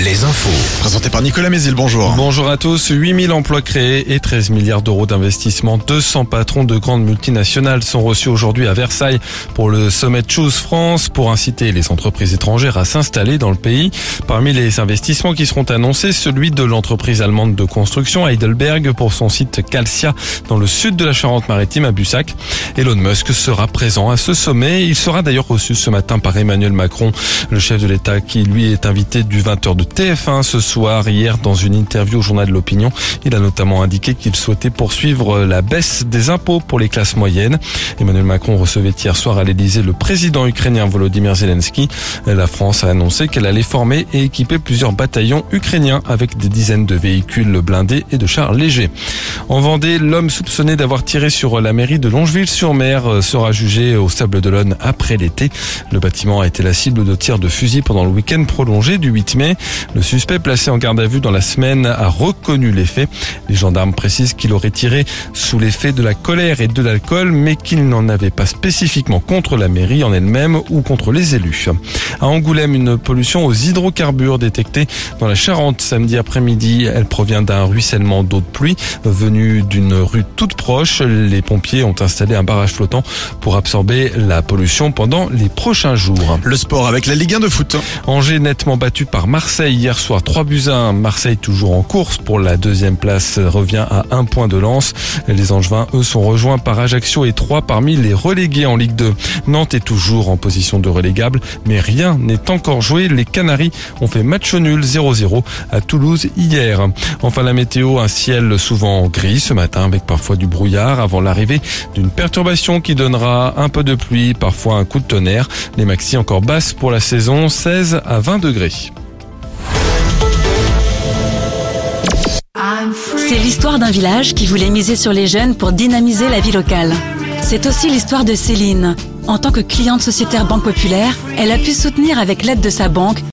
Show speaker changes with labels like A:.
A: les infos.
B: Présenté par Nicolas Mézil, bonjour.
C: Bonjour à tous. 8000 emplois créés et 13 milliards d'euros d'investissement. 200 patrons de grandes multinationales sont reçus aujourd'hui à Versailles pour le sommet Choose France pour inciter les entreprises étrangères à s'installer dans le pays. Parmi les investissements qui seront annoncés, celui de l'entreprise allemande de construction Heidelberg pour son site Calcia dans le sud de la Charente-Maritime à Bussac. Elon Musk sera présent à ce sommet. Il sera d'ailleurs reçu ce matin par Emmanuel Macron, le chef de l'État qui lui est invité du 20h de TF1 ce soir. Hier, dans une interview au journal de l'opinion, il a notamment indiqué qu'il souhaitait poursuivre la baisse des impôts pour les classes moyennes. Emmanuel Macron recevait hier soir à l'Elysée le président ukrainien Volodymyr Zelensky. La France a annoncé qu'elle allait former et équiper plusieurs bataillons ukrainiens avec des dizaines de véhicules blindés et de chars légers. En Vendée, l'homme soupçonné d'avoir tiré sur la mairie de Longeville-sur-Mer sera jugé au Sable d'Olonne après l'été. Le bâtiment a été la cible de tirs de fusil pendant le week-end prolongé du 8 mai. Le suspect placé en garde à vue dans la semaine a reconnu les faits. Les gendarmes précisent qu'il aurait tiré sous l'effet de la colère et de l'alcool, mais qu'il n'en avait pas spécifiquement contre la mairie en elle-même ou contre les élus. À Angoulême, une pollution aux hydrocarbures détectée dans la Charente samedi après-midi. Elle provient d'un ruissellement d'eau de pluie venu d'une rue toute proche. Les pompiers ont installé un barrage flottant pour absorber la pollution pendant les prochains jours.
B: Le sport avec la Ligue 1 de foot.
C: Angers nettement battu par Marseille hier soir 3 buts à 1. Marseille toujours en course pour la deuxième place revient à un point de lance. Les Angevins eux sont rejoints par Ajaccio et 3 parmi les relégués en Ligue 2. Nantes est toujours en position de relégable mais rien n'est encore joué. Les Canaries ont fait match nul 0-0 à Toulouse hier. Enfin la météo, un ciel souvent gris ce matin avec parfois du brouillard avant l'arrivée d'une perturbation qui donnera un peu de pluie, parfois un coup de tonnerre. Les maxi encore basses pour la saison 16 à 20 degrés.
D: C'est l'histoire d'un village qui voulait miser sur les jeunes pour dynamiser la vie locale. C'est aussi l'histoire de Céline. En tant que cliente sociétaire Banque Populaire, elle a pu soutenir avec l'aide de sa banque